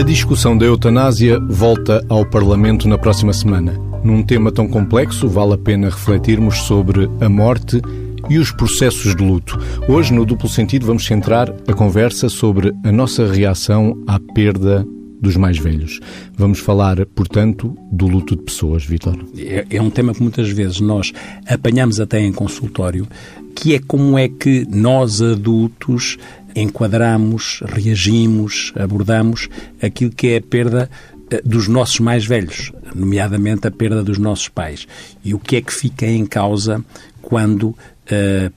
A discussão da eutanásia volta ao Parlamento na próxima semana. Num tema tão complexo, vale a pena refletirmos sobre a morte e os processos de luto. Hoje, no duplo sentido, vamos centrar a conversa sobre a nossa reação à perda dos mais velhos. Vamos falar, portanto, do luto de pessoas, Vitor. É, é um tema que muitas vezes nós apanhamos até em consultório, que é como é que nós adultos enquadramos, reagimos, abordamos aquilo que é a perda eh, dos nossos mais velhos, nomeadamente a perda dos nossos pais. E o que é que fica em causa quando uh,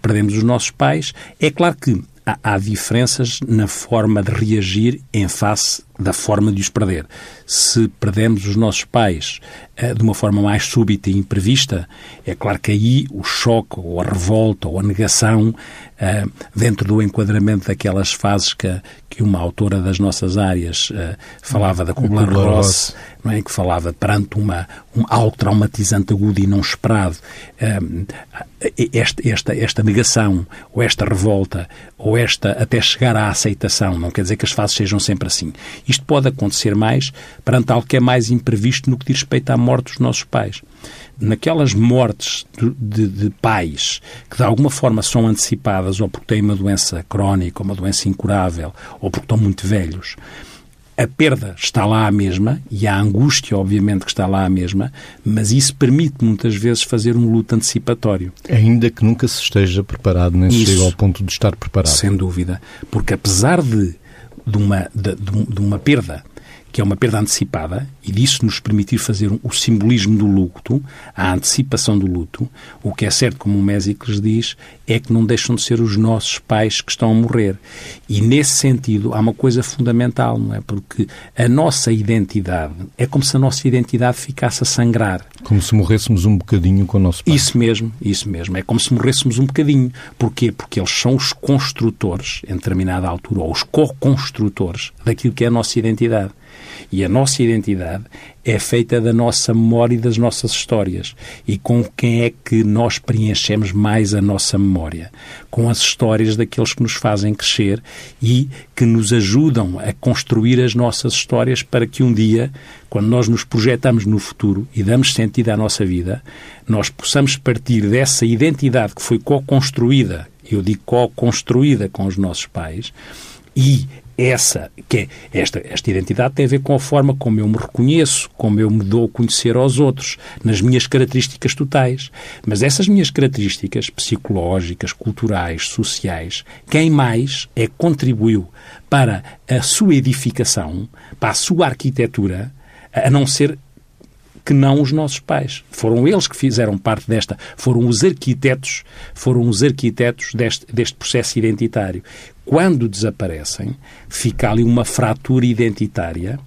perdemos os nossos pais? É claro que há, há diferenças na forma de reagir em face da forma de os perder. Se perdemos os nossos pais uh, de uma forma mais súbita e imprevista, é claro que aí o choque, ou a revolta, ou a negação, uh, dentro do enquadramento daquelas fases que, que uma autora das nossas áreas uh, falava da Kubler-Ross, não é? que falava perante uma, um, algo traumatizante agudo e não esperado, esta, esta, esta negação, ou esta revolta, ou esta até chegar à aceitação, não quer dizer que as fases sejam sempre assim. Isto pode acontecer mais perante algo que é mais imprevisto no que diz respeito à morte dos nossos pais. Naquelas mortes de, de, de pais que de alguma forma são antecipadas ou porque têm uma doença crónica, ou uma doença incurável, ou porque estão muito velhos, a perda está lá a mesma e a angústia, obviamente, que está lá a mesma, mas isso permite muitas vezes fazer um luto antecipatório. Ainda que nunca se esteja preparado, nem se chegue ao ponto de estar preparado. Sem dúvida. Porque apesar de de uma, de, de uma perda que é uma perda antecipada, e disso nos permitir fazer o simbolismo do luto, a antecipação do luto, o que é certo, como o Mésicles diz, é que não deixam de ser os nossos pais que estão a morrer. E nesse sentido há uma coisa fundamental, não é? Porque a nossa identidade é como se a nossa identidade ficasse a sangrar. Como se morrêssemos um bocadinho com o nosso pai. Isso mesmo, isso mesmo. É como se morrêssemos um bocadinho. Porquê? Porque eles são os construtores, em determinada altura, ou os co-construtores daquilo que é a nossa identidade. E a nossa identidade é feita da nossa memória e das nossas histórias. E com quem é que nós preenchemos mais a nossa memória? Com as histórias daqueles que nos fazem crescer e que nos ajudam a construir as nossas histórias para que um dia, quando nós nos projetamos no futuro e damos sentido à nossa vida, nós possamos partir dessa identidade que foi co-construída, eu digo co-construída com os nossos pais, e essa, que é, esta, esta identidade tem a ver com a forma como eu me reconheço, como eu me dou a conhecer aos outros, nas minhas características totais. Mas essas minhas características psicológicas, culturais, sociais, quem mais é que contribuiu para a sua edificação, para a sua arquitetura, a não ser que não os nossos pais. Foram eles que fizeram parte desta, foram os arquitetos, foram os arquitetos deste, deste processo identitário. Quando desaparecem, fica ali uma fratura identitária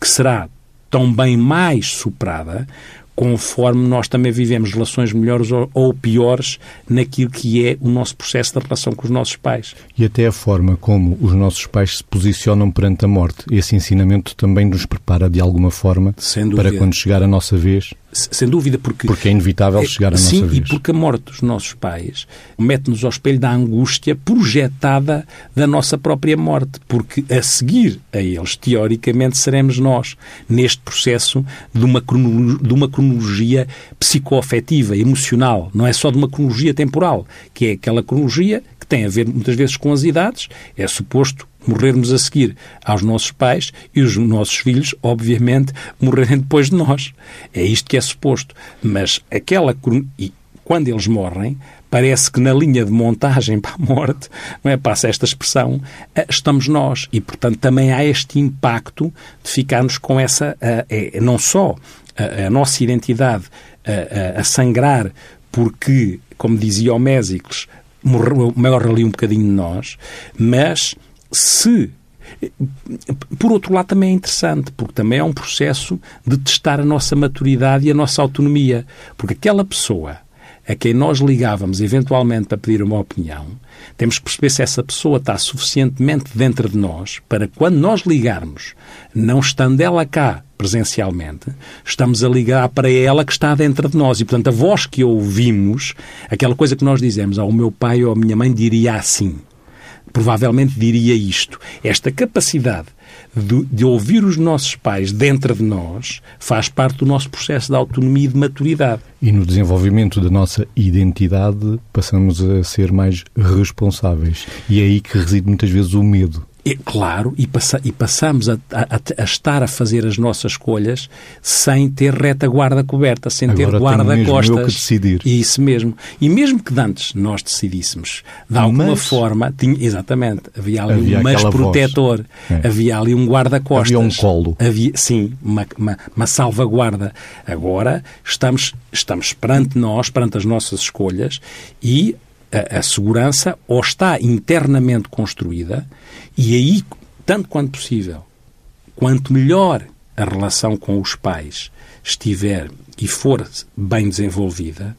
que será tão bem mais superada conforme nós também vivemos relações melhores ou, piores naquilo que é o nosso processo de relação com os nossos pais. E até a forma como os nossos pais se posicionam perante a morte. Esse ensinamento também nos prepara de alguma forma para quando chegar a nossa vez sem dúvida, porque... Porque é inevitável é, chegar à sim, nossa vez. Sim, e porque a morte dos nossos pais mete-nos ao espelho da angústia projetada da nossa própria morte, porque a seguir a eles, teoricamente, seremos nós, neste processo de uma, de uma cronologia psicoafetiva, emocional, não é só de uma cronologia temporal, que é aquela cronologia que tem a ver muitas vezes com as idades, é suposto morrermos a seguir aos nossos pais e os nossos filhos, obviamente, morrerem depois de nós. É isto que é suposto. Mas aquela. E quando eles morrem, parece que na linha de montagem para a morte, não é? Passa esta expressão, eh, estamos nós. E, portanto, também há este impacto de ficarmos com essa. É, não só a, nossa identidade a, sangrar, porque, como dizia o Mésicles, morre ali um bocadinho de nós, mas se por outro lado, também é interessante, porque também é um processo de testar a nossa maturidade e a nossa autonomia. Porque aquela pessoa a quem nós ligávamos eventualmente para pedir uma opinião, temos que perceber se essa pessoa está suficientemente dentro de nós para quando nós ligarmos, não estando ela cá presencialmente, estamos a ligar para ela que está dentro de nós. E, portanto, a voz que ouvimos, aquela coisa que nós dizemos ao meu pai ou à minha mãe, diria assim provavelmente diria isto. Esta capacidade de, de, ouvir os nossos pais dentro de nós faz parte do nosso processo de autonomia e de maturidade. E no desenvolvimento da nossa identidade passamos a ser mais responsáveis. E é aí que reside muitas vezes o medo. É, claro, e, passa, e passamos a, a, a, estar a fazer as nossas escolhas sem ter retaguarda coberta, sem Agora ter guarda-costas. que decidir. Isso mesmo. E mesmo que antes nós decidíssemos, de alguma Mas... forma, tinha, exatamente, havia ali havia um mas protetor, é. havia ali um guarda-costas. Havia um colo. Havia, sim, uma, uma, uma salvaguarda. Agora estamos, estamos perante nós, perante as nossas escolhas e a, a segurança ou está internamente construída e aí, tanto quanto possível, quanto melhor a relação com os pais estiver e for bem desenvolvida,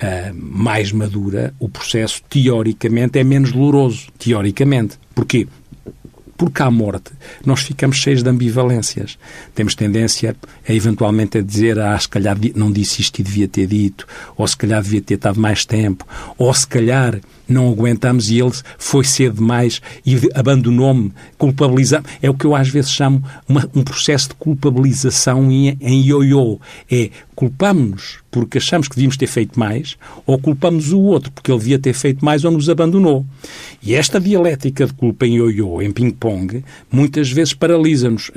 uh, mais madura, o processo, teoricamente, é menos doloroso. Teoricamente. Porquê? Porque à morte nós ficamos cheios de ambivalências. Temos tendência a eventualmente a dizer, ah, se calhar não disse isto e devia ter dito, ou se calhar devia ter estado mais tempo, ou se calhar não aguentamos e ele foi cedo demais e abandonou-me, culpabilizando. É o que eu às vezes chamo uma, um processo de culpabilização em, ioiô. É culpamos-nos porque achamos que devíamos ter feito mais ou culpamos o outro porque ele devia ter feito mais ou nos abandonou. E esta dialética de culpa em ioiô, em ping-pong, muitas vezes paralisa-nos.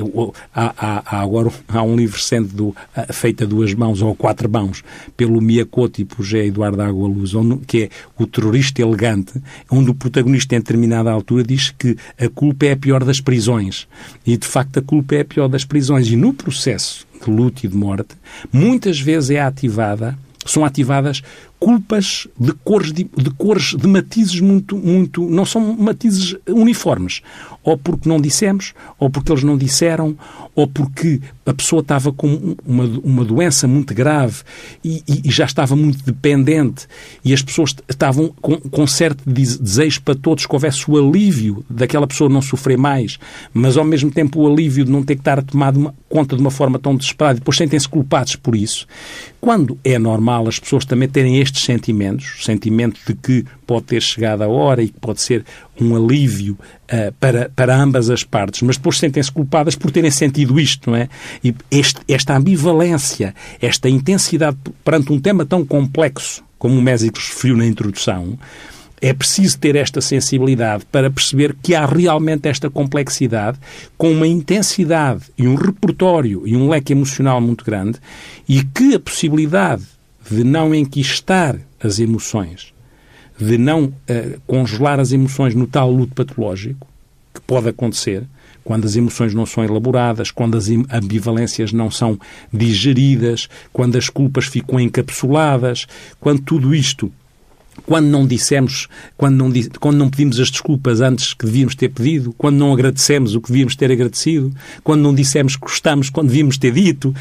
Há, há, há, agora há um livro recente do Feita a Duas Mãos ou Quatro Mãos, pelo Miyakoto e José Eduardo Água Luz, que é o terrorista elegante, onde o protagonista, em determinada altura, diz que a culpa é a pior das prisões. E, de facto, a culpa é a pior das prisões. E no processo de luto e de morte, muitas vezes é ativada, são ativadas culpas de cores de, de, cores de matizes muito muito não são matizes uniformes ou porque não dissemos ou porque eles não disseram ou porque a pessoa estava com uma, uma doença muito grave e, e, já estava muito dependente. E as pessoas estavam com, com certo desejo para todos que houvesse o alívio daquela pessoa não sofrer mais, mas ao mesmo tempo o alívio de não ter que estar a tomar uma, conta de uma forma tão desesperada. E depois sentem-se culpados por isso. Quando é normal as pessoas também terem estes sentimentos, sentimento de que pode ter chegado a hora e que pode ser um alívio uh, para, para ambas as partes, mas depois sentem-se culpadas por terem sentido isto, não é? E este, esta ambivalência, esta intensidade perante um tema tão complexo, como o Mésico referiu na introdução, é preciso ter esta sensibilidade para perceber que há realmente esta complexidade com uma intensidade e um repertório e um leque emocional muito grande e que a possibilidade de não enquistar as emoções de não uh, congelar as emoções no tal luto patológico, que pode acontecer quando as emoções não são elaboradas, quando as ambivalências não são digeridas, quando as culpas ficam encapsuladas, quando tudo isto quando não dissemos, quando não, quando não pedimos as desculpas antes que devíamos ter pedido, quando não agradecemos o que devíamos ter agradecido, quando não dissemos que gostamos quando devíamos ter dito.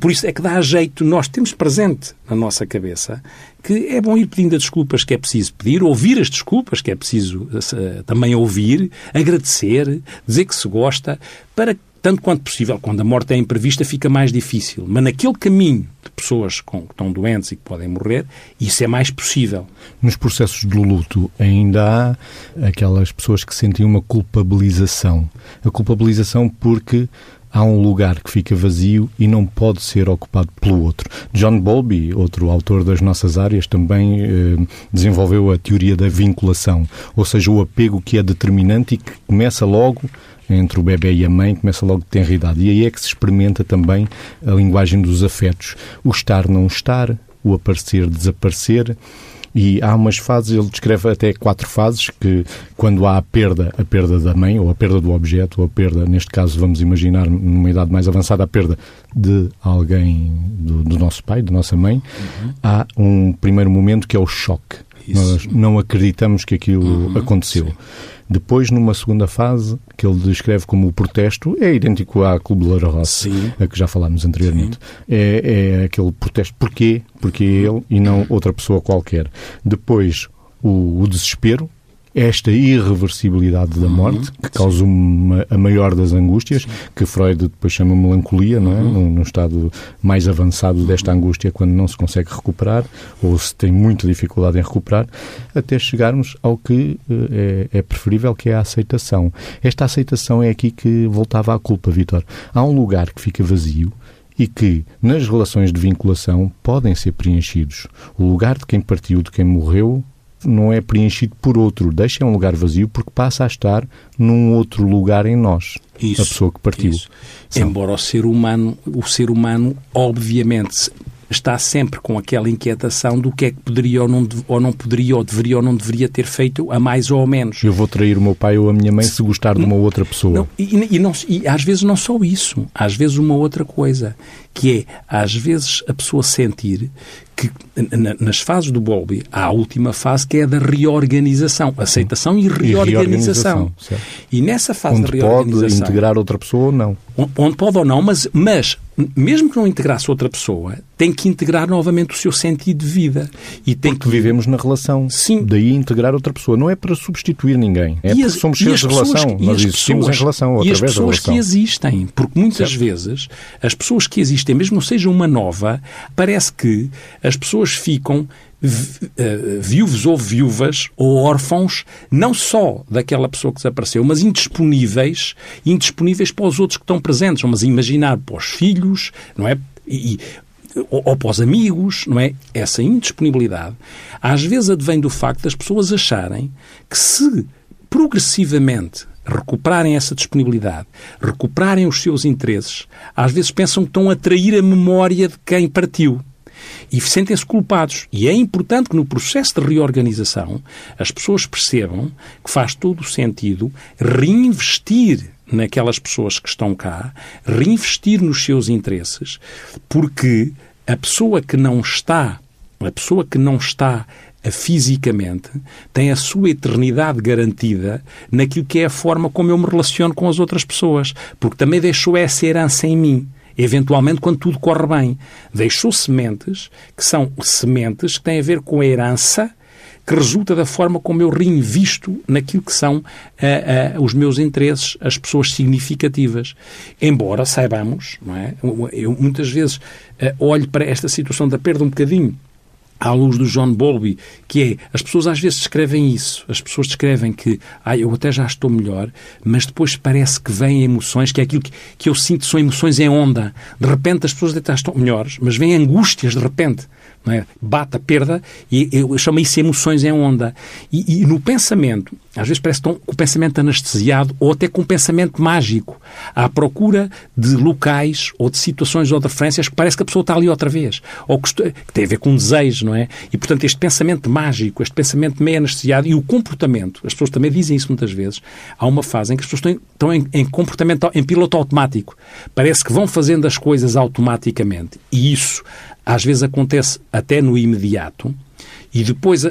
Por isso é que dá jeito, nós temos presente na nossa cabeça que é bom ir pedindo as desculpas que é preciso pedir, ouvir as desculpas que é preciso uh, também ouvir, agradecer, dizer que se gosta, para tanto quanto possível, quando a morte é imprevista, fica mais difícil. Mas naquele caminho de pessoas com, que estão doentes e que podem morrer, isso é mais possível. Nos processos de luto, ainda há aquelas pessoas que sentem uma culpabilização. A culpabilização porque há um lugar que fica vazio e não pode ser ocupado pelo outro. John Bowlby, outro autor das nossas áreas, também eh, desenvolveu a teoria da vinculação, ou seja, o apego que é determinante e que começa logo entre o bebê e a mãe começa logo de tenra idade. E aí é que se experimenta também a linguagem dos afetos. O estar, não estar, o aparecer, desaparecer. E há umas fases, ele descreve até quatro fases, que quando há a perda, a perda da mãe, ou a perda do objeto, ou a perda, neste caso, vamos imaginar, numa idade mais avançada, a perda de alguém, do, do nosso pai, da nossa mãe, uhum. há um primeiro momento que é o choque. Isso. Nós não acreditamos que aquilo uhum. aconteceu. Sim. Depois, numa segunda fase, que ele descreve como o protesto, é idêntico à Clube Loura Roça, a que já falámos anteriormente. É, é, aquele protesto. Porquê? Porque ele e não outra pessoa qualquer. Depois, o, o desespero, esta irreversibilidade da morte, uhum, que causa uma, a maior das angústias, que Freud depois chama melancolia, não é? Uhum. No, no, estado mais avançado desta angústia, quando não se consegue recuperar, ou se tem muita dificuldade em recuperar, até chegarmos ao que eh, é, é preferível, que é a aceitação. Esta aceitação é aqui que voltava à culpa, Vitor. Há um lugar que fica vazio, e que, nas relações de vinculação, podem ser preenchidos. O lugar de quem partiu, de quem morreu, não é preenchido por outro, deixa um lugar vazio porque passa a estar num outro lugar em nós. Isso, a pessoa que partiu. Embora o ser humano, o ser humano, obviamente, está sempre com aquela inquietação do que é que poderia ou não, ou não poderia, ou deveria ou não deveria ter feito a mais ou a menos. Eu vou trair o meu pai ou a minha mãe se gostar de uma outra pessoa. Não, e, e, não, e às vezes não só isso, às vezes uma outra coisa, que é, às vezes, a pessoa sentir que nas fases do Bowlby há a última fase que é a da reorganização, aceitação e reorganização. E, reorganização, e nessa fase onde de reorganização... pode integrar outra pessoa ou não. Onde pode ou não, mas, mas mesmo que não integrasse outra pessoa, tem que integrar novamente o seu sentido de vida. E tem porque que... vivemos na relação. Sim. Daí integrar outra pessoa. Não é para substituir ninguém. É e porque as, somos seres de relação. Nós existimos pessoas, em relação, E as pessoas que existem. Porque muitas certo. vezes as pessoas que existem, mesmo não seja uma nova, parece que as pessoas ficam eh, viúvos ou viúvas ou órfãos, não só daquela pessoa que desapareceu, mas indisponíveis, indisponíveis para os outros que estão presentes. Mas imaginar para os filhos, não é? E, ou, ou para os amigos, não é? Essa indisponibilidade, às vezes advém do facto das pessoas acharem que se progressivamente recuperarem essa disponibilidade, recuperarem os seus interesses, às vezes pensam que estão a trair a memória de quem partiu e sentem-se culpados. E é importante que no processo de reorganização as pessoas percebam que faz todo o sentido reinvestir naquelas pessoas que estão cá, reinvestir nos seus interesses, porque a pessoa que não está, a pessoa que não está fisicamente tem a sua eternidade garantida naquilo que é a forma como eu me relaciono com as outras pessoas, porque também deixou essa herança em mim eventualmente quando tudo corre bem. Deixou sementes que são sementes que têm a ver com a herança que resulta da forma como eu reinvisto naquilo que são uh, uh, os meus interesses, as pessoas significativas. Embora saibamos, não é? eu muitas vezes uh, olho para esta situação da perda um bocadinho à luz do John Bowlby, que é, as pessoas às vezes descrevem isso, as pessoas descrevem que, ah, eu até já estou melhor, mas depois parece que vêm emoções, que é aquilo que, que eu sinto são emoções em onda. De repente as pessoas até estão melhores, mas vêm angústias de repente não é? perda e eu chamo isso emoções em onda. E, e, no pensamento, às vezes parece tão, com o pensamento anestesiado ou até com o pensamento mágico, à procura de locais ou de situações ou de referências que parece que a pessoa está ali outra vez, ou que, que tem a ver com um desejo, não é? E, portanto, este pensamento mágico, este pensamento meio anestesiado e o comportamento, as pessoas também dizem isso muitas vezes, há uma fase em que as pessoas estão, estão em, em comportamento, em piloto automático. Parece que vão fazendo as coisas automaticamente. E isso às vezes acontece até no imediato e depois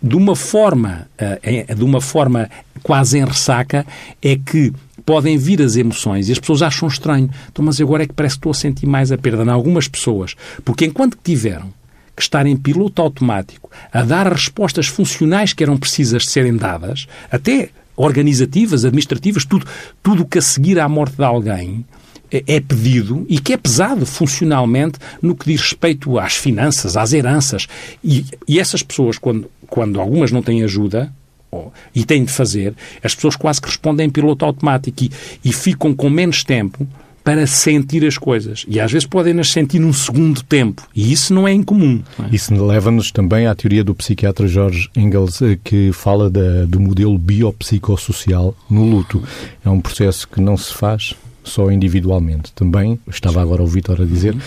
de uma forma eh, de uma forma quase em ressaca é que podem vir as emoções e as pessoas acham estranho. Então, mas agora é que parece que estou a sentir mais a perda em algumas pessoas. Porque enquanto que tiveram que estar em piloto automático a dar as respostas funcionais que eram precisas de serem dadas até organizativas, administrativas, tudo, tudo que a seguir à morte de alguém, é, é pedido e que é pesado funcionalmente no que diz respeito às finanças, às heranças. E, e essas pessoas, quando, quando algumas não têm ajuda, oh, e têm de fazer, as pessoas quase que respondem em piloto automático e, e ficam com menos tempo para sentir as coisas. E às vezes podem nas sentir num segundo tempo. E isso não é incomum. Não é? Isso leva-nos também à teoria do psiquiatra George Engels, eh, que fala da, do modelo biopsicossocial no luto. É um processo que não se faz só individualmente. Também, estava agora o Vítor a dizer, uhum.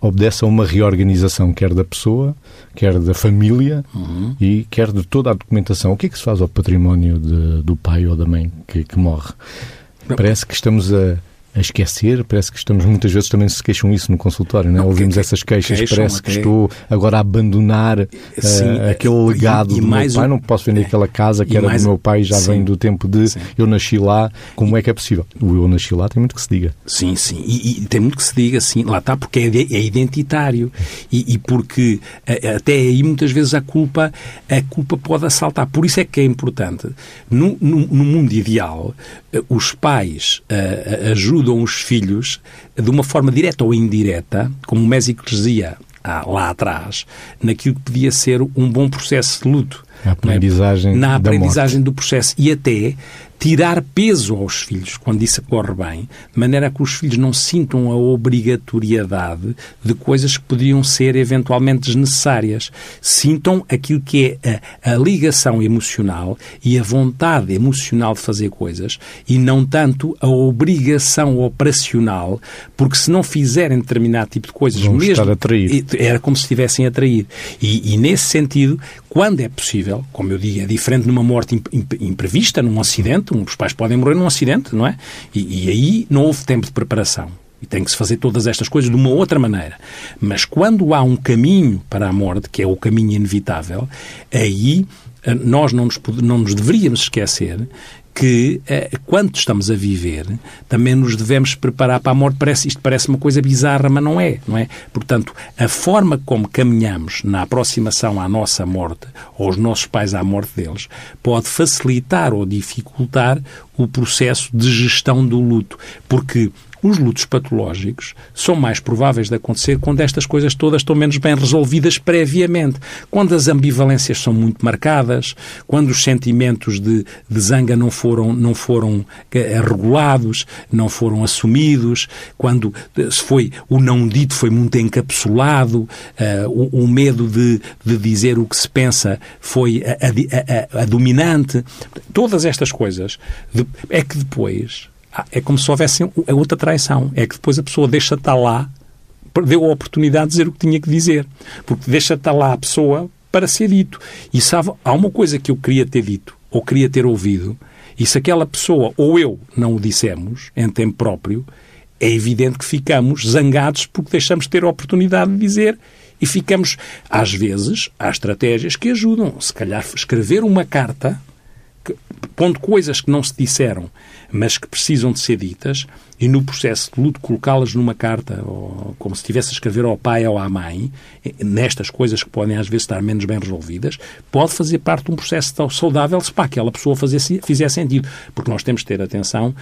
obedece a uma reorganização, quer da pessoa, quer da família uhum. e quer de toda a documentação. O que é que se faz ao património de, do pai ou da mãe que, que morre? Parece que estamos a, a esquecer. Parece que estamos muitas vezes também se queixam isso no consultório, não é? Ouvimos que, essas queixas. Queixam, parece que estou agora a abandonar Sim, uh, aquele legado e, e do meu pai. Não posso vender é, aquela casa que era mais, do meu pai já sim, vem do tempo de sim. eu nasci lá. Como é que é possível? O eu nasci lá tem muito que se diga. Sim, sim. E, e tem muito que se diga, sim. Lá está, porque é, é identitário. E, e porque até aí muitas vezes a culpa, a culpa pode assaltar. Por isso é que é importante. No, no, no mundo ideal, eh, os pais uh, ajudam os filhos de uma forma direta ou indireta, como o Mésico dizia ah, lá atrás, naquilo que podia ser um bom processo de luto. Na aprendizagem, na aprendizagem do processo. E até tirar peso aos filhos, quando isso corre bem, de maneira que os filhos não sintam a obrigatoriedade de coisas que podiam ser eventualmente desnecessárias. Sintam aquilo que é a, a ligação emocional e a vontade emocional de fazer coisas e não tanto a obrigação operacional, porque se não fizerem determinado tipo de coisas, Vão mesmo, estar a trair. era como se estivessem a trair. E, e nesse sentido, quando é possível, como eu digo, é diferente numa morte imprevista, num acidente, os pais podem morrer num acidente, não é? E, e aí não houve tempo de preparação. E tem que se fazer todas estas coisas de uma outra maneira. Mas quando há um caminho para a morte, que é o caminho inevitável, aí eh, nós não nos, não nos deveríamos esquecer que, eh, quando estamos a viver, também nos devemos preparar para a morte. Parece, isto parece uma coisa bizarra, mas não é, não é? Portanto, a forma como caminhamos na aproximação à nossa morte, ou aos nossos pais à morte deles, pode facilitar ou dificultar o processo de gestão do luto. Porque os lutos patológicos são mais prováveis de acontecer quando estas coisas todas estão menos bem resolvidas previamente. Quando as ambivalências são muito marcadas, quando os sentimentos de, de zanga não foram, não foram eh, regulados, não foram assumidos, quando eh, se foi o não dito foi muito encapsulado, uh, o, o, medo de, de dizer o que se pensa foi a, a, a, a dominante. Todas estas coisas de, é que depois é como se houvesse outra traição. É que depois a pessoa deixa de estar lá, perdeu a oportunidade de dizer o que tinha que dizer. Porque deixa de estar lá a pessoa para ser dito. E sabe, há uma coisa que eu queria ter dito, ou queria ter ouvido, e se aquela pessoa ou eu não o dissemos em tempo próprio, é evidente que ficamos zangados porque deixamos de ter a oportunidade de dizer e ficamos, às vezes, há estratégias que ajudam. Se calhar escrever uma carta pondo coisas que não se disseram, mas que precisam de ser ditas, e no processo de luto colocá-las numa carta, ou como se estivesse a escrever ao pai ou à mãe, nestas coisas que podem às vezes estar menos bem resolvidas, pode fazer parte de um processo tão saudável se para aquela pessoa fazer, fizer sentido. Porque nós temos de ter atenção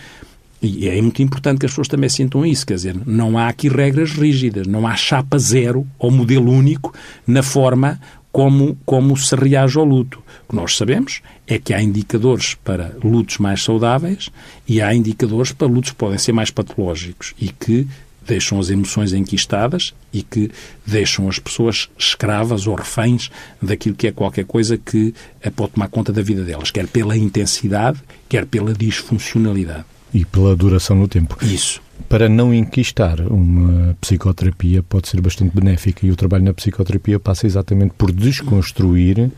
e é muito importante que as pessoas também sintam isso, quer dizer, não há aqui regras rígidas, não há chapa zero ou modelo único na forma como, como se reage ao luto. O que nós sabemos é que há indicadores para lutos mais saudáveis e há indicadores para lutos que podem ser mais patológicos e que deixam as emoções enquistadas e que deixam as pessoas escravas ou reféns daquilo que é qualquer coisa que pode tomar conta da vida delas, quer pela intensidade, quer pela disfuncionalidade. E pela duração no tempo. Isso para não enquistar uma psicoterapia pode ser bastante benéfica e o trabalho na psicoterapia passa exatamente por desconstruir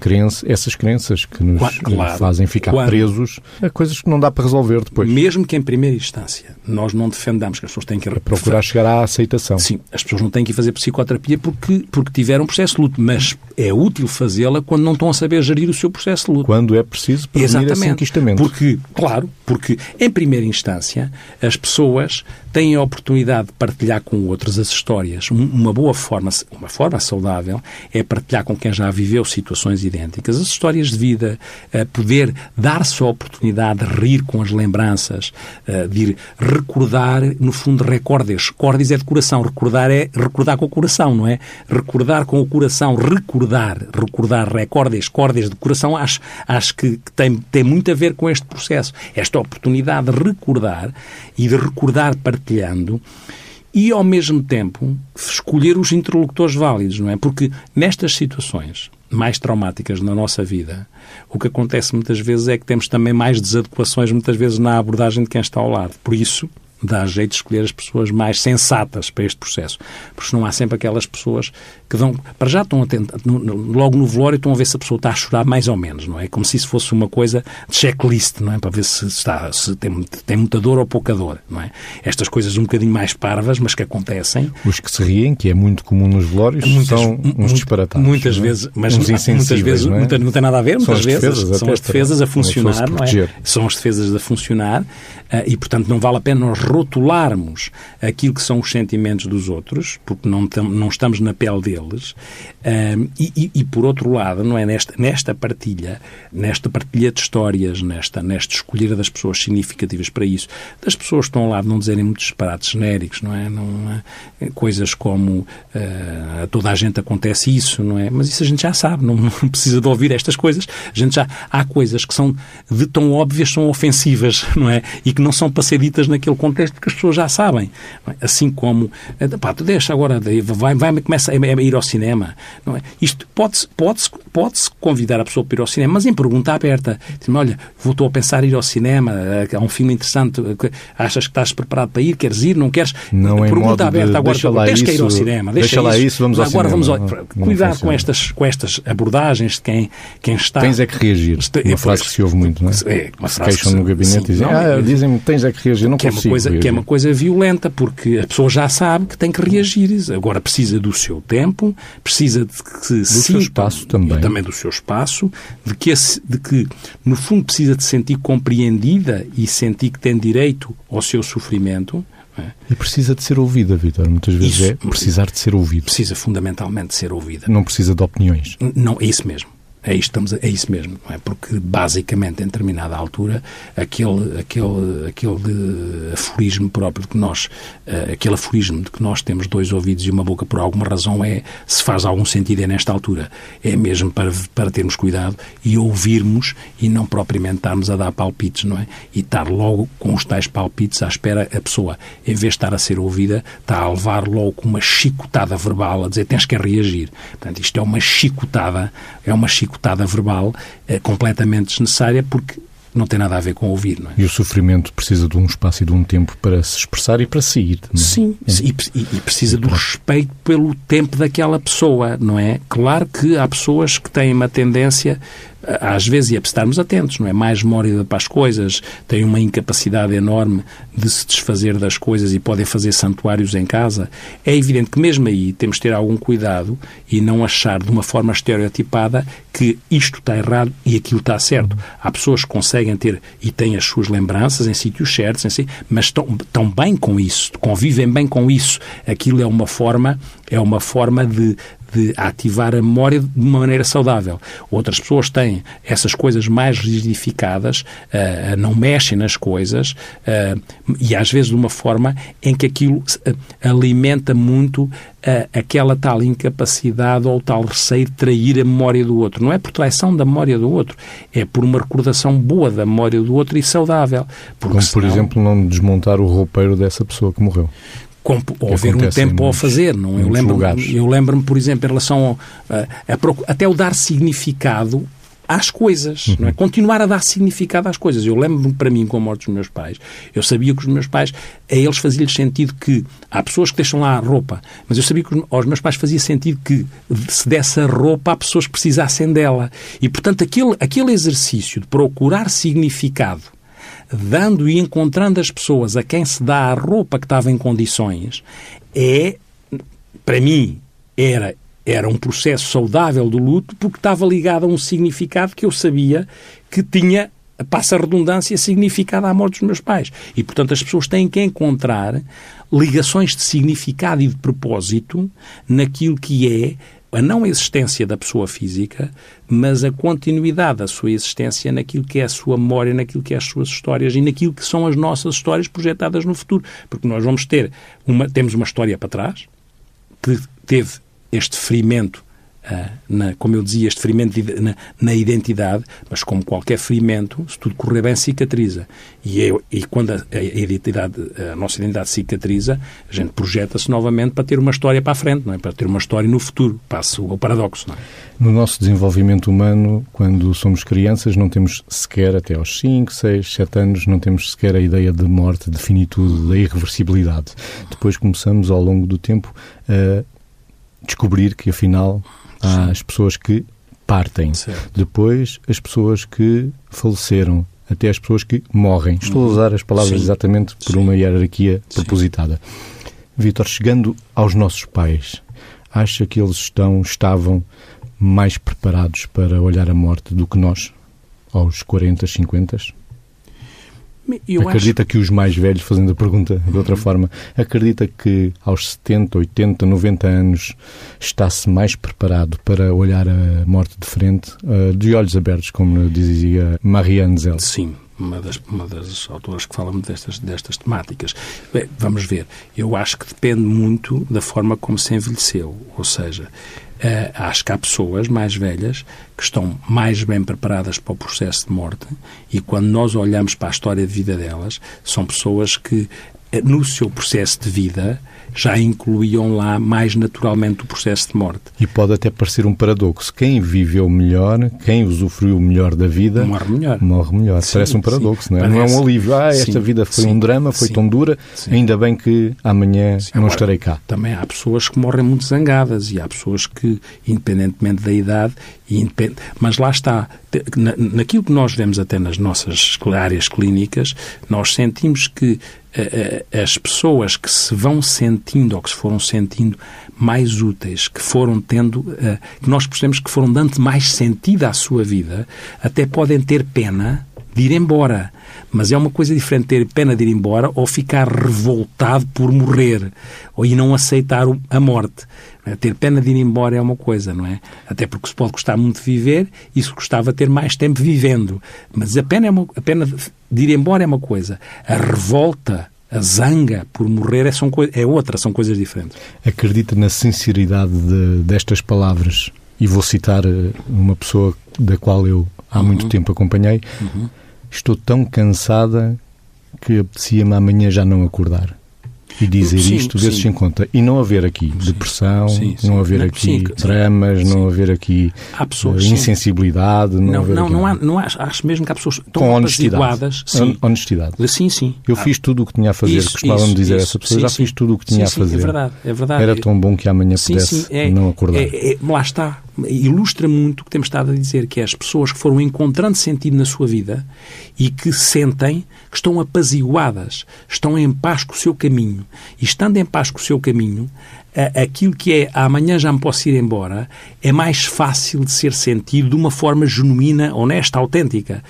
crença, essas crenças que nos claro. fazem ficar presos a coisas que não dá para resolver depois. Mesmo que em primeira instância nós não defendamos que as pessoas têm que... procurar chegar à aceitação. Sim, as pessoas não têm que fazer psicoterapia porque, porque tiveram um processo de luto, mas é útil fazê-la quando não estão a saber gerir o seu processo de luto. Quando é preciso prevenir Exatamente. esse enquistamento. Porque, claro, porque em primeira instância as pessoas pessoas têm a oportunidade de partilhar com outros as histórias. Uma boa forma, uma forma saudável, é partilhar com quem já viveu situações idênticas, as histórias de vida, eh, poder dar-se a oportunidade de rir com as lembranças, eh, de ir recordar, no fundo, recordes. Cordes é de coração, recordar é recordar com o coração, não é? Recordar com o coração, recordar, recordar recordes, cordes de coração, acho, acho que, tem, tem muito a ver com este processo. Esta oportunidade de recordar e de recordar partilhando e, ao mesmo tempo, escolher os interlocutores válidos, não é? Porque nestas situações mais traumáticas na nossa vida, o que acontece muitas vezes é que temos também mais desadequações, muitas vezes, na abordagem de quem está ao lado. Por isso, dá jeito de escolher as pessoas mais sensatas para este processo. Porque não há sempre aquelas pessoas que dão. Para já estão a tentar, logo no velório estão a ver se a pessoa está a chorar mais ou menos, não é? Como se isso fosse uma coisa de checklist, não é? Para ver se, está, se tem, tem muita dor ou pouca dor, não é? Estas coisas um bocadinho mais parvas, mas que acontecem. Os que se riem, que é muito comum nos velórios, muitas, são uns disparatados. Muitas é? vezes, mas muitas vezes não, é? não, tem nada a ver, muitas são vezes defesas, são as defesas a funcionar, não é? São as defesas a funcionar e, portanto, não vale a pena nós rotularmos aquilo que são os sentimentos dos outros, porque não, não estamos na pele deles. E, e, por outro lado, não é nesta, nesta partilha, nesta partilha de histórias, nesta, nesta escolher das pessoas significativas para isso, das pessoas que estão ao lado não dizerem muitos disparates genéricos, não é? Não, é? Coisas como uh, toda a gente acontece isso, não é? Mas isso a gente já sabe, não, não, precisa de ouvir estas coisas. A gente já há coisas que são de tão óbvias são ofensivas, não é? E que não são para ser ditas naquele contexto que as pessoas já sabem. É? Assim como, eh, pá, tu deixa agora, vai, vai, começa a ir ao cinema não é? Isto pode-se pode -se, pode -se convidar a pessoa para ir ao cinema, mas em pergunta aberta. Diz-me, olha, voltou a pensar em ir ao cinema, eh, há um filme interessante, eh, achas que estás preparado para ir, queres ir, não queres? Não pergunta aberta de, agora, tens que ir ao cinema. Deixa, deixa lá isso, vamos ao agora cinema. Vamos ao, cuidado com estas, com estas abordagens de quem, quem está... Tens é que reagir. Este, uma frase que se ouve muito, não é? é uma frase queixam no gabinete e dizem, ah, dizem-me tens é que reagir, não que consigo é uma coisa. Que é uma coisa violenta, porque a pessoa já sabe que tem que reagir. Agora precisa do seu tempo, precisa de que se seu espaço também. também do seu espaço, de que, de que, no fundo, precisa de sentir compreendida e sentir que tem direito ao seu sofrimento. É? E precisa de ser ouvida, Vitor. Muitas vezes isso, é precisar de ser ouvido. Precisa fundamentalmente de ser ouvida. Não precisa de opiniões. Não, é isso mesmo. É, isto, estamos é isso mesmo, é? Porque, basicamente, em determinada altura, aquele, aquele, aquele aforismo próprio de que nós, uh, aquele aforismo de que nós temos dois ouvidos e uma boca por alguma razão é, se faz algum sentido, é nesta altura. É mesmo para, para termos cuidado e ouvirmos e não propriamente estarmos a dar palpites, não é? E estar logo com os tais palpites à espera, a pessoa, em vez de estar a ser ouvida, está a levar logo com uma chicotada verbal, a dizer tens que reagir. Portanto, isto é uma chicotada, é uma chicotada chicotada verbal é completamente desnecessária porque não tem nada a ver com ouvir, não é? E o sofrimento precisa de um espaço e de um tempo para se expressar e para sair. Também. Sim, é. e, e, precisa do respeito pelo tempo daquela pessoa, não é? Claro que há pessoas que têm uma tendência às vezes, e é para estarmos atentos, não é? Mais memória para as coisas, têm uma incapacidade enorme de se desfazer das coisas e podem fazer santuários em casa. É evidente que mesmo aí temos de ter algum cuidado e não achar de uma forma estereotipada que isto está errado e aquilo está certo. Há pessoas que conseguem ter e têm as suas lembranças em sítios certos, em si, mas estão, estão bem com isso, convivem bem com isso. Aquilo é uma forma, é uma forma de, de ativar a memória de uma maneira saudável. Outras pessoas têm essas coisas mais rigidificadas, uh, não mexem nas coisas uh, e às vezes de uma forma em que aquilo alimenta muito aquela tal incapacidade ou tal receio de trair a memória do outro. Não é por traição da memória do outro, é por uma recordação boa da memória do outro e saudável. Como, senão... por exemplo, não desmontar o roupeiro dessa pessoa que morreu ou haver um tempo a fazer. Não? Eu lembro-me, eu lembro por exemplo, em relação ao, a, a, até o dar significado às coisas, uhum. não é? Continuar a dar significado às coisas. Eu lembro-me para mim com a morte dos meus pais. Eu sabia que os meus pais, a eles fazia-lhes sentido que há pessoas que deixam lá a roupa, mas eu sabia que aos meus pais fazia sentido que se desse a roupa a pessoas que precisassem dela. E, portanto, aquele, aquele exercício de procurar significado dando e encontrando as pessoas a quem se dá a roupa que estava em condições, é, para mim, era, era um processo saudável do luto porque estava ligado a um significado que eu sabia que tinha, passa a redundância, significado à morte dos meus pais. E, portanto, as pessoas têm que encontrar ligações de significado e de propósito naquilo que é a não existência da pessoa física, mas a continuidade da sua existência naquilo que é a sua memória, naquilo que é as suas histórias e naquilo que são as nossas histórias projetadas no futuro. Porque nós vamos ter uma, temos uma história para trás que teve este ferimento na, como eu dizia, este ferimento na, na, identidade, mas como qualquer ferimento, se tudo correr bem, cicatriza. E, eu, e quando a, a, identidade, a nossa identidade cicatriza, a gente projeta-se novamente para ter uma história para a frente, não é? para ter uma história no futuro. Passa o paradoxo. Não é? No nosso desenvolvimento humano, quando somos crianças, não temos sequer, até aos 5, 6, 7 anos, não temos sequer a ideia de morte, de finitude, da irreversibilidade. Depois começamos, ao longo do tempo, a descobrir que, afinal, há as pessoas que partem. Certo. Depois, as pessoas que faleceram. Até as pessoas que morrem. Estou a usar as palavras Sim. exatamente por Sim. uma hierarquia propositada. Vítor, chegando aos nossos pais, acha que eles estão, estavam mais preparados para olhar a morte do que nós, aos 40, 50? Eu acredita acho... que os mais velhos, fazendo a pergunta de outra uhum. forma, acredita que aos 70, 80, 90 anos está-se mais preparado para olhar a morte de frente, uh, de olhos abertos, como dizia Marianne Zell? Sim, uma das, uma das autoras que falam destas, destas temáticas. Bem, vamos ver. Eu acho que depende muito da forma como se envelheceu. Ou seja, Uh, acho que há pessoas mais velhas que estão mais bem preparadas para o processo de morte e quando nós olhamos para a história de vida delas, são pessoas que, no seu processo de vida, já incluíam lá mais naturalmente o processo de morte. E pode até parecer um paradoxo. Quem viveu melhor, quem usufruiu melhor da vida, morre melhor. Morre melhor. Sim, Parece um paradoxo, sim. não é? Parece. Não é um alívio. Ah, esta sim, vida foi um drama, foi tão dura, ainda bem que amanhã não Agora, estarei cá. Também há pessoas que morrem muito zangadas e há pessoas que, independentemente da idade, mas lá está, naquilo que nós vemos até nas nossas áreas clínicas, nós sentimos que as pessoas que se vão sentindo ou que se foram sentindo mais úteis, que foram tendo, que nós percebemos que foram dando mais sentido à sua vida, até podem ter pena de ir embora. Mas é uma coisa diferente ter pena de ir embora ou ficar revoltado por morrer ou e não aceitar a morte. É? Ter pena de ir embora é uma coisa, não é? Até porque se pode gostar muito de viver e se gostava ter mais tempo vivendo. Mas a pena, é uma, a pena de ir embora é uma coisa. A revolta, a zanga por morrer é, são, é outra, são coisas diferentes. Acredita na sinceridade de, destas palavras? E vou citar eh, uma pessoa da qual eu há uhum. muito tempo acompanhei. Uhum. Estou tão cansada que apetecia-me amanhã já não acordar e dizer sim, isto, ver-se em conta. E não haver aqui sim, depressão, sim, não haver não, aqui dramas, não haver aqui há pessoas, uh, insensibilidade. Não, não, não, não, há, não há, acho mesmo que há pessoas tão Com honestidade. Sim. honestidade. Sim, sim. Eu fiz tudo o que tinha a fazer. Costumava-me dizer isso, essa pessoa, já fiz tudo o que tinha a fazer. é verdade, é verdade. Era tão bom que amanhã pudesse é, não acordar. É, é, lá está. Ilustra muito o que temos estado a dizer, que é as pessoas que foram encontrando sentido na sua vida e que sentem que estão apaziguadas, estão em paz com o seu caminho. E estando em paz com o seu caminho, aquilo que é amanhã já me posso ir embora é mais fácil de ser sentido de uma forma genuína, honesta, autêntica.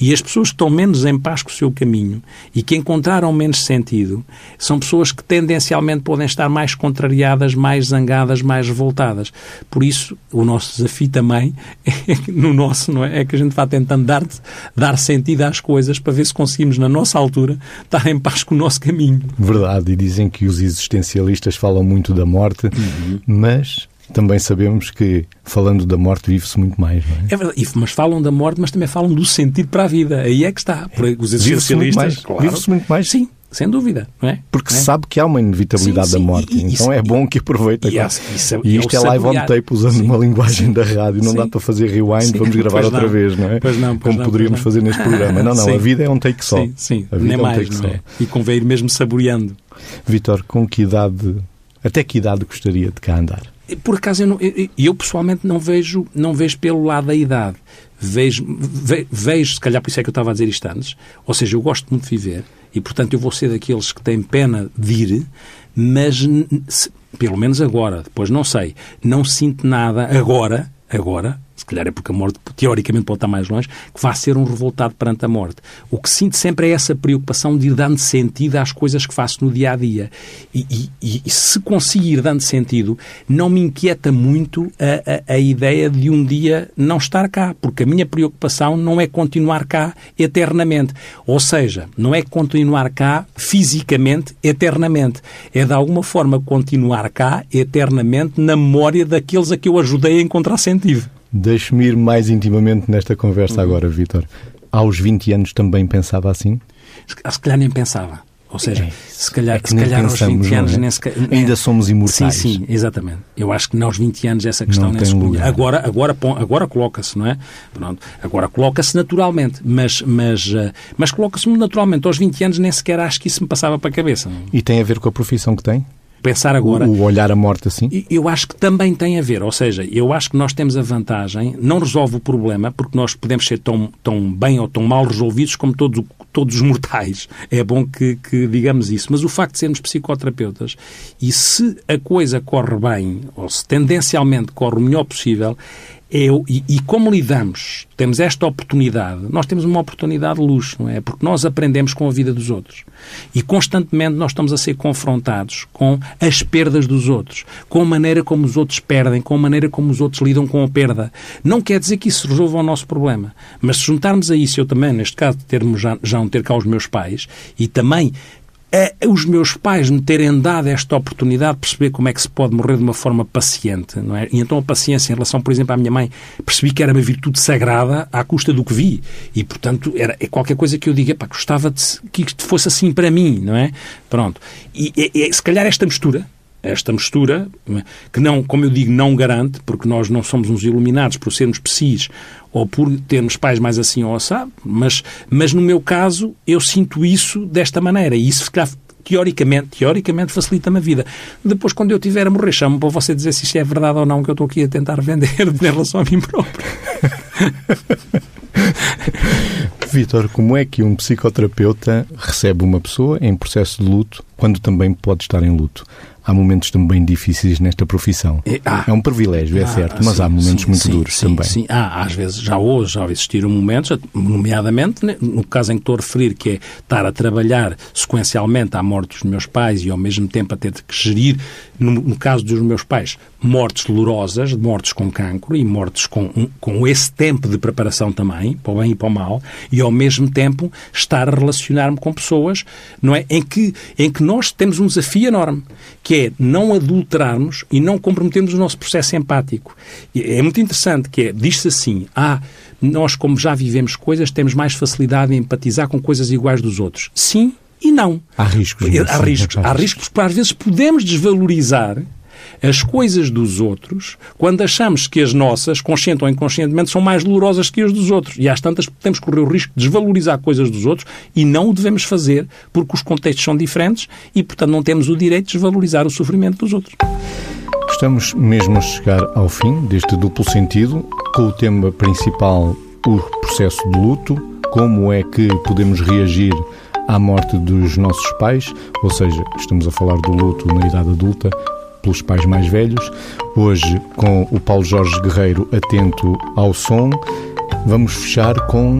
E as pessoas que estão menos em paz com o seu caminho e que encontraram menos sentido são pessoas que tendencialmente podem estar mais contrariadas, mais zangadas, mais revoltadas. Por isso, o nosso desafio também é, no nosso, não é? É que a gente vá tentando dar, dar sentido às coisas para ver se conseguimos, na nossa altura, estar em paz com o nosso caminho. Verdade, e dizem que os existencialistas falam muito da morte, uhum. mas também sabemos que, falando da morte, vive-se muito mais, não é? É verdade, mas falam da morte, mas também falam do sentido para a vida. Aí é que está. Por os existencialistas, vive-se muito, claro, vive muito mais. Sim, sem dúvida, não é? Porque é? sabe que há uma inevitabilidade sim, sim. da morte, e, então é bom que aproveite. E, e, e isto é live on tape, usando sim, uma linguagem da rádio, não dá para fazer rewind, vamos gravar outra vez, não é? Pois não, pois Como não, poderíamos fazer neste programa. Não, não, a vida é um take só. Sim, sim, a vida nem é um mais, take só. É? E convém ir mesmo saboreando. Vitor, com que idade, até que idade gostaria de cá andar? Por acaso, eu, não, eu, eu, pessoalmente não vejo, não vejo pelo lado da idade. Vejo, ve, vejo, se calhar por isso é que eu estava a dizer isto antes, ou seja, eu gosto muito de viver e, portanto, eu vou ser daqueles que têm pena de ir, mas, se, pelo menos agora, depois não sei, não sinto nada agora, agora, se calhar é porque a morte teoricamente pode estar mais longe, que vá ser um revoltado perante a morte. O que sinto sempre é essa preocupação de ir dando sentido às coisas que faço no dia a dia. E, e, e se conseguir dando sentido, não me inquieta muito a, a, a ideia de um dia não estar cá, porque a minha preocupação não é continuar cá eternamente. Ou seja, não é continuar cá fisicamente eternamente. É de alguma forma continuar cá eternamente na memória daqueles a que eu ajudei a encontrar sentido. Deixe-me ir mais intimamente nesta conversa uhum. agora, Vítor. Aos 20 anos também pensava assim? Se calhar nem pensava. Ou seja, é, se calhar, é se calhar aos 20 anos... É? Nem se, Ainda somos imortais. Sim, sim, exatamente. Eu acho que aos 20 anos essa questão não nem se punha. Agora, agora, agora coloca-se, não é? Pronto. Agora coloca-se naturalmente, mas, mas, eh, mas coloca-se naturalmente. Aos 20 anos nem sequer acho que isso me passava para a cabeça. E tem a ver com a profissão que tem? Pensar agora. O, olhar a morte assim? Eu acho que também tem a ver. Ou seja, eu acho que nós temos a vantagem, não resolve o problema, porque nós podemos ser tão, tão bem ou tão mal resolvidos como todos, todos os mortais. É bom que, que digamos isso. Mas o facto de sermos psicoterapeutas e se a coisa corre bem, ou se tendencialmente corre o melhor possível, e, e, como lidamos, temos esta oportunidade, nós temos uma oportunidade de luxo, não é? Porque nós aprendemos com a vida dos outros. E constantemente nós estamos a ser confrontados com as perdas dos outros, com a maneira como os outros perdem, com a maneira como os outros lidam com a perda. Não quer dizer que isso resolva o nosso problema. Mas se juntarmos a isso, eu também, neste caso, termos já, já não ter cá os meus pais, e também é os meus pais me terem dado esta oportunidade de perceber como é que se pode morrer de uma forma paciente, não é? E então a paciência em relação, por exemplo, à minha mãe, percebi que era uma virtude sagrada à custa do que vi. E, portanto, era, é qualquer coisa que eu diga, pá, gostava de, que isto fosse assim para mim, não é? Pronto. E, e, e se calhar esta mistura, esta mistura, que não, como eu digo, não garante, porque nós não somos uns iluminados por sermos psis ou por termos pais mais assim ou assado, mas, mas no meu caso eu sinto isso desta maneira e isso teoricamente, teoricamente facilita-me a vida. Depois, quando eu tiver a morrer, chamo para você dizer se isto é verdade ou não que eu estou aqui a tentar vender em relação a mim próprio. Vitor, como é que um psicoterapeuta recebe uma pessoa em processo de luto quando também pode estar em luto? Há momentos também difíceis nesta profissão. É, ah, é um privilégio, é ah, certo, mas sim, há momentos sim, muito sim, duros também. Sim, há, às vezes, já hoje, já existiram momentos, nomeadamente né, no caso em que estou a referir, que é estar a trabalhar sequencialmente à morte dos meus pais e ao mesmo tempo a ter que gerir, no, no caso dos meus pais, mortes dolorosas, mortes com cancro e mortes com, com esse tempo de preparação também, para o bem e para o mal, e ao mesmo tempo estar a relacionar-me com pessoas, não é? Em que, em que nós temos um desafio enorme, que é não adulterarmos e não comprometermos o nosso processo empático. É muito interessante que é, diz-se assim, ah, nós como já vivemos coisas, temos mais facilidade em empatizar com coisas iguais dos outros. Sim e não. Há riscos. Há riscos. Há riscos porque às vezes podemos desvalorizar as coisas dos outros quando achamos que as nossas, consciente ou inconscientemente, são mais dolorosas que as dos outros. E às tantas que correr o risco de desvalorizar coisas dos outros e não o devemos fazer porque os contextos são diferentes e, portanto, não temos o direito de desvalorizar o sofrimento dos outros. Estamos mesmo a chegar ao fim deste duplo sentido, com o tema principal, o processo de luto, como é que podemos reagir à morte dos nossos pais, ou seja, estamos a falar do luto na idade adulta, pelos pais mais velhos. Hoje, com o Paulo Jorge Guerreiro atento ao som, vamos fechar com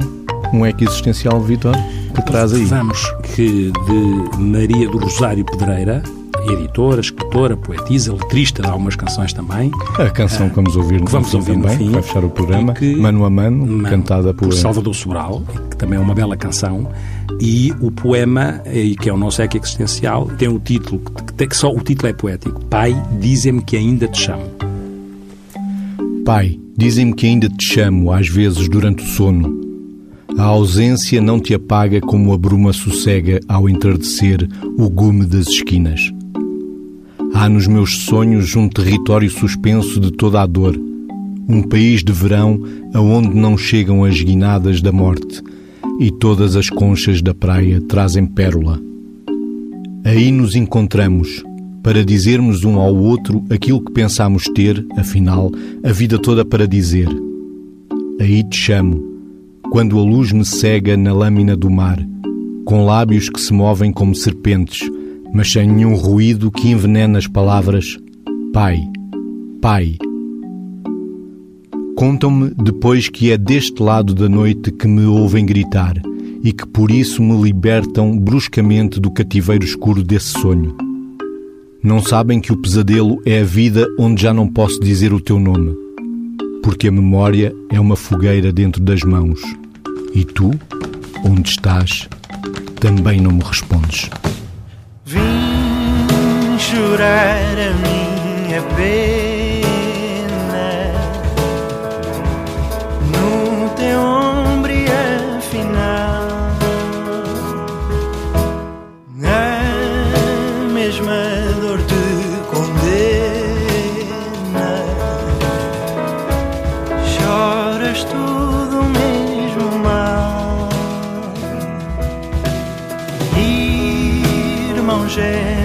um eco existencial, Vitor, que traz aí. Vamos que de Maria do Rosário Pedreira, editora, escritora, poetisa, letrista de algumas canções também. A canção que vamos ouvir no vamos ouvir também, no fim, vai fechar o programa, que, Mano a Mano, mano cantada por... por Salvador Sobral, que também é uma bela canção, e o poema, eh, que é o nosso eco existencial, tem o título, que, que só o título é poético, Pai, dizem-me que ainda te chamo. Pai, dizem-me que ainda te chamo, às vezes durante o sono, a ausência não te apaga como a bruma sossega ao entardecer o gume das esquinas. Há nos meus sonhos um território suspenso de toda a dor, um país de verão aonde não chegam as guinadas da morte e todas as conchas da praia trazem pérola. Aí nos encontramos para dizermos um ao outro aquilo que pensamos ter, afinal, a vida toda para dizer. Aí te chamo, quando a luz me cega na lâmina do mar, com lábios que se movem como serpentes mas sem nenhum ruído que envenene as palavras Pai, Pai. Contam-me depois que é deste lado da noite que me ouvem gritar e que por isso me libertam bruscamente do cativeiro escuro desse sonho. Não sabem que o pesadelo é a vida onde já não posso dizer o teu nome, porque a memória é uma fogueira dentro das mãos e tu, onde estás, também não me respondes. Jurar a minha pena. No teu ombro afinal a mesma dor te condena. Choras tudo mesmo mal. Gêmeos